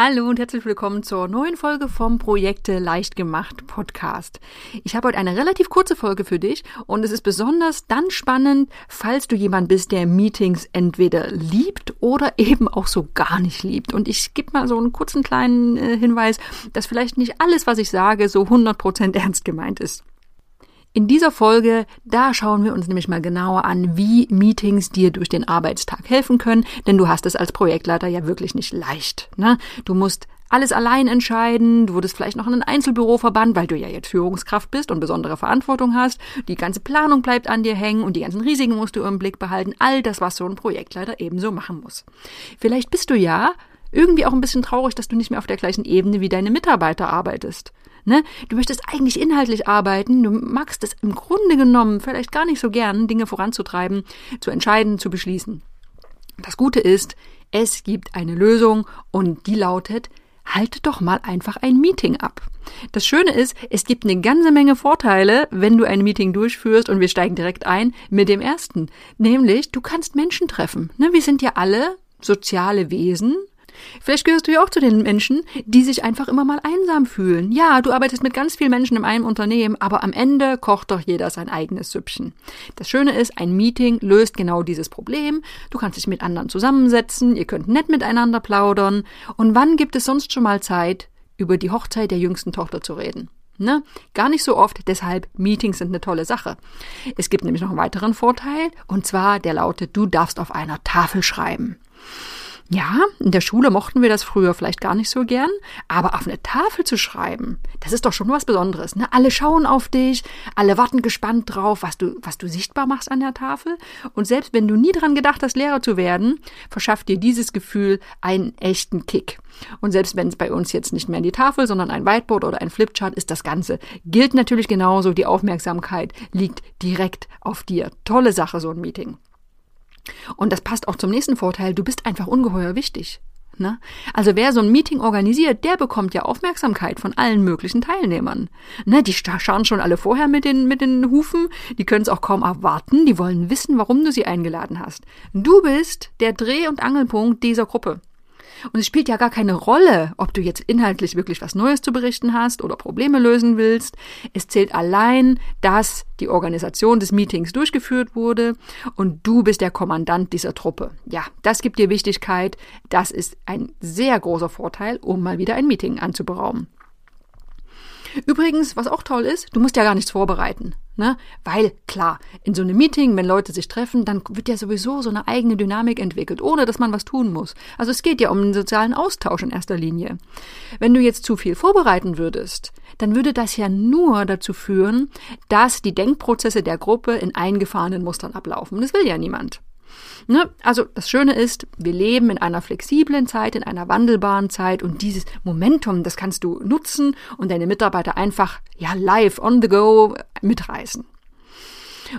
Hallo und herzlich willkommen zur neuen Folge vom Projekte leicht gemacht Podcast. Ich habe heute eine relativ kurze Folge für dich und es ist besonders dann spannend, falls du jemand bist, der Meetings entweder liebt oder eben auch so gar nicht liebt. Und ich gebe mal so einen kurzen kleinen äh, Hinweis, dass vielleicht nicht alles, was ich sage, so 100% ernst gemeint ist. In dieser Folge, da schauen wir uns nämlich mal genauer an, wie Meetings dir durch den Arbeitstag helfen können, denn du hast es als Projektleiter ja wirklich nicht leicht. Ne? Du musst alles allein entscheiden, du wurdest vielleicht noch in ein Einzelbüro verbannt, weil du ja jetzt Führungskraft bist und besondere Verantwortung hast, die ganze Planung bleibt an dir hängen und die ganzen Risiken musst du im Blick behalten, all das, was so ein Projektleiter ebenso machen muss. Vielleicht bist du ja irgendwie auch ein bisschen traurig, dass du nicht mehr auf der gleichen Ebene wie deine Mitarbeiter arbeitest. Ne? Du möchtest eigentlich inhaltlich arbeiten, du magst es im Grunde genommen vielleicht gar nicht so gern, Dinge voranzutreiben, zu entscheiden, zu beschließen. Das Gute ist, es gibt eine Lösung und die lautet, halte doch mal einfach ein Meeting ab. Das Schöne ist, es gibt eine ganze Menge Vorteile, wenn du ein Meeting durchführst und wir steigen direkt ein mit dem ersten. Nämlich, du kannst Menschen treffen. Ne? Wir sind ja alle soziale Wesen Vielleicht gehörst du ja auch zu den Menschen, die sich einfach immer mal einsam fühlen. Ja, du arbeitest mit ganz vielen Menschen in einem Unternehmen, aber am Ende kocht doch jeder sein eigenes Süppchen. Das Schöne ist, ein Meeting löst genau dieses Problem. Du kannst dich mit anderen zusammensetzen, ihr könnt nett miteinander plaudern. Und wann gibt es sonst schon mal Zeit, über die Hochzeit der jüngsten Tochter zu reden? Ne? Gar nicht so oft, deshalb Meetings sind eine tolle Sache. Es gibt nämlich noch einen weiteren Vorteil, und zwar der lautet, du darfst auf einer Tafel schreiben. Ja, in der Schule mochten wir das früher vielleicht gar nicht so gern, aber auf eine Tafel zu schreiben, das ist doch schon was Besonderes. Ne? Alle schauen auf dich, alle warten gespannt drauf, was du, was du sichtbar machst an der Tafel. Und selbst wenn du nie dran gedacht hast, Lehrer zu werden, verschafft dir dieses Gefühl einen echten Kick. Und selbst wenn es bei uns jetzt nicht mehr die Tafel, sondern ein Whiteboard oder ein Flipchart ist, das Ganze gilt natürlich genauso. Die Aufmerksamkeit liegt direkt auf dir. Tolle Sache, so ein Meeting. Und das passt auch zum nächsten Vorteil, du bist einfach ungeheuer wichtig. Ne? Also wer so ein Meeting organisiert, der bekommt ja Aufmerksamkeit von allen möglichen Teilnehmern. Ne? Die schauen schon alle vorher mit den, mit den Hufen, die können es auch kaum erwarten, die wollen wissen, warum du sie eingeladen hast. Du bist der Dreh- und Angelpunkt dieser Gruppe. Und es spielt ja gar keine Rolle, ob du jetzt inhaltlich wirklich was Neues zu berichten hast oder Probleme lösen willst. Es zählt allein, dass die Organisation des Meetings durchgeführt wurde und du bist der Kommandant dieser Truppe. Ja, das gibt dir Wichtigkeit. Das ist ein sehr großer Vorteil, um mal wieder ein Meeting anzuberaumen. Übrigens, was auch toll ist, du musst ja gar nichts vorbereiten. Ne? Weil, klar, in so einem Meeting, wenn Leute sich treffen, dann wird ja sowieso so eine eigene Dynamik entwickelt, ohne dass man was tun muss. Also es geht ja um den sozialen Austausch in erster Linie. Wenn du jetzt zu viel vorbereiten würdest, dann würde das ja nur dazu führen, dass die Denkprozesse der Gruppe in eingefahrenen Mustern ablaufen. Das will ja niemand. Ne? Also das Schöne ist, wir leben in einer flexiblen Zeit, in einer wandelbaren Zeit und dieses Momentum, das kannst du nutzen und deine Mitarbeiter einfach ja live on the go mitreißen.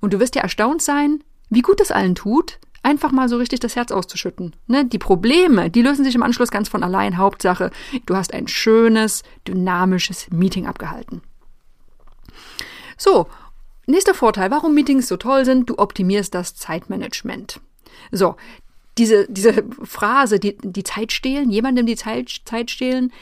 Und du wirst ja erstaunt sein, wie gut das allen tut, einfach mal so richtig das Herz auszuschütten. Ne? Die Probleme, die lösen sich im Anschluss ganz von allein. Hauptsache, du hast ein schönes, dynamisches Meeting abgehalten. So, Nächster Vorteil, warum Meetings so toll sind, du optimierst das Zeitmanagement. So, diese, diese Phrase, die, die Zeit stehlen, jemandem die Zeit, Zeit stehlen,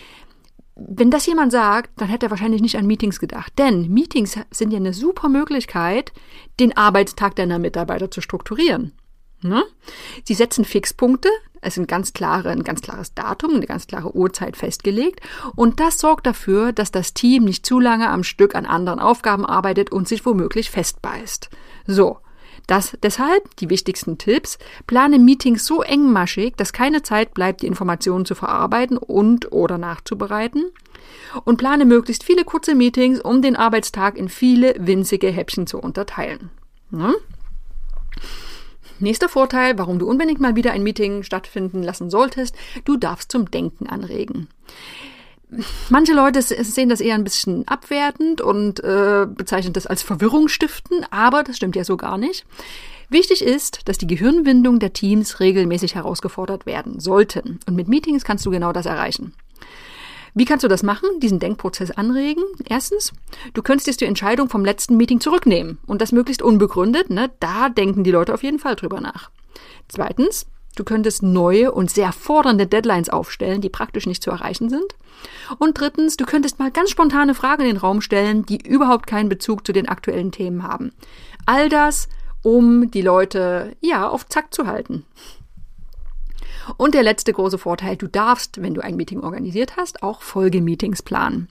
wenn das jemand sagt, dann hätte er wahrscheinlich nicht an Meetings gedacht. Denn Meetings sind ja eine super Möglichkeit, den Arbeitstag deiner Mitarbeiter zu strukturieren. Ne? Sie setzen Fixpunkte, es sind ganz klare, ein ganz klares Datum, eine ganz klare Uhrzeit festgelegt. Und das sorgt dafür, dass das Team nicht zu lange am Stück an anderen Aufgaben arbeitet und sich womöglich festbeißt. So. Das, deshalb die wichtigsten Tipps. Plane Meetings so engmaschig, dass keine Zeit bleibt, die Informationen zu verarbeiten und oder nachzubereiten. Und plane möglichst viele kurze Meetings, um den Arbeitstag in viele winzige Häppchen zu unterteilen. Ne? Nächster Vorteil, warum du unbedingt mal wieder ein Meeting stattfinden lassen solltest, du darfst zum Denken anregen. Manche Leute sehen das eher ein bisschen abwertend und äh, bezeichnen das als Verwirrung stiften, aber das stimmt ja so gar nicht. Wichtig ist, dass die Gehirnwindung der Teams regelmäßig herausgefordert werden sollten. Und mit Meetings kannst du genau das erreichen. Wie kannst du das machen, diesen Denkprozess anregen? Erstens, du könntest jetzt die Entscheidung vom letzten Meeting zurücknehmen und das möglichst unbegründet. Ne? Da denken die Leute auf jeden Fall drüber nach. Zweitens, du könntest neue und sehr fordernde Deadlines aufstellen, die praktisch nicht zu erreichen sind. Und drittens, du könntest mal ganz spontane Fragen in den Raum stellen, die überhaupt keinen Bezug zu den aktuellen Themen haben. All das, um die Leute, ja, auf Zack zu halten. Und der letzte große Vorteil, du darfst, wenn du ein Meeting organisiert hast, auch Folgemeetings planen.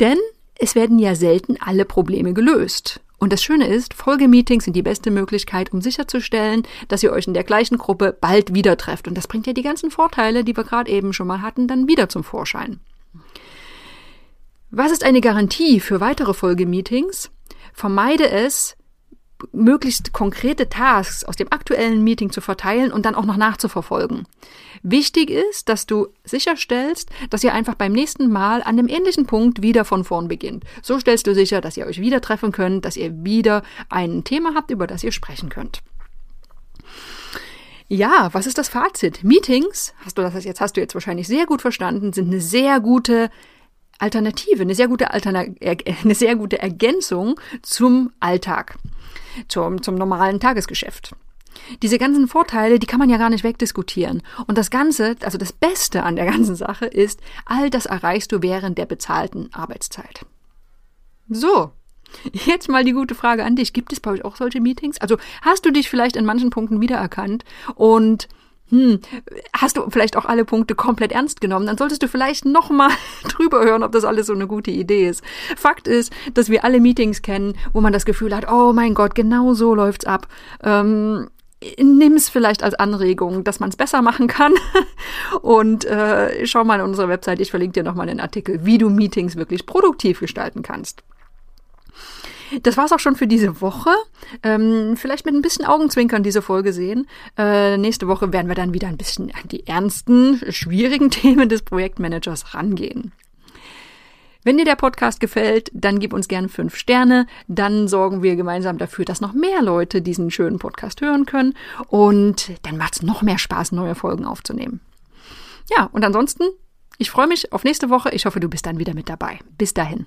Denn es werden ja selten alle Probleme gelöst. Und das Schöne ist, Folgemeetings sind die beste Möglichkeit, um sicherzustellen, dass ihr euch in der gleichen Gruppe bald wieder trefft. Und das bringt ja die ganzen Vorteile, die wir gerade eben schon mal hatten, dann wieder zum Vorschein. Was ist eine Garantie für weitere Folgemeetings? Vermeide es, möglichst konkrete Tasks aus dem aktuellen Meeting zu verteilen und dann auch noch nachzuverfolgen. Wichtig ist, dass du sicherstellst, dass ihr einfach beim nächsten Mal an dem ähnlichen Punkt wieder von vorn beginnt. So stellst du sicher, dass ihr euch wieder treffen könnt, dass ihr wieder ein Thema habt, über das ihr sprechen könnt. Ja, was ist das Fazit? Meetings, hast du das jetzt hast du jetzt wahrscheinlich sehr gut verstanden, sind eine sehr gute Alternative, eine sehr gute Alterna eine sehr gute Ergänzung zum Alltag zum, zum normalen Tagesgeschäft. Diese ganzen Vorteile, die kann man ja gar nicht wegdiskutieren. Und das Ganze, also das Beste an der ganzen Sache ist, all das erreichst du während der bezahlten Arbeitszeit. So. Jetzt mal die gute Frage an dich. Gibt es bei euch auch solche Meetings? Also hast du dich vielleicht in manchen Punkten wiedererkannt und hm, hast du vielleicht auch alle Punkte komplett ernst genommen, dann solltest du vielleicht nochmal drüber hören, ob das alles so eine gute Idee ist. Fakt ist, dass wir alle Meetings kennen, wo man das Gefühl hat, oh mein Gott, genau so läuft's ab. Ähm, nimm es vielleicht als Anregung, dass man es besser machen kann. Und äh, schau mal in unsere Website, ich verlinke dir nochmal einen Artikel, wie du Meetings wirklich produktiv gestalten kannst. Das war's auch schon für diese Woche. Ähm, vielleicht mit ein bisschen Augenzwinkern diese Folge sehen. Äh, nächste Woche werden wir dann wieder ein bisschen an die ernsten, schwierigen Themen des Projektmanagers rangehen. Wenn dir der Podcast gefällt, dann gib uns gerne fünf Sterne. Dann sorgen wir gemeinsam dafür, dass noch mehr Leute diesen schönen Podcast hören können. Und dann macht es noch mehr Spaß, neue Folgen aufzunehmen. Ja, und ansonsten, ich freue mich auf nächste Woche. Ich hoffe, du bist dann wieder mit dabei. Bis dahin.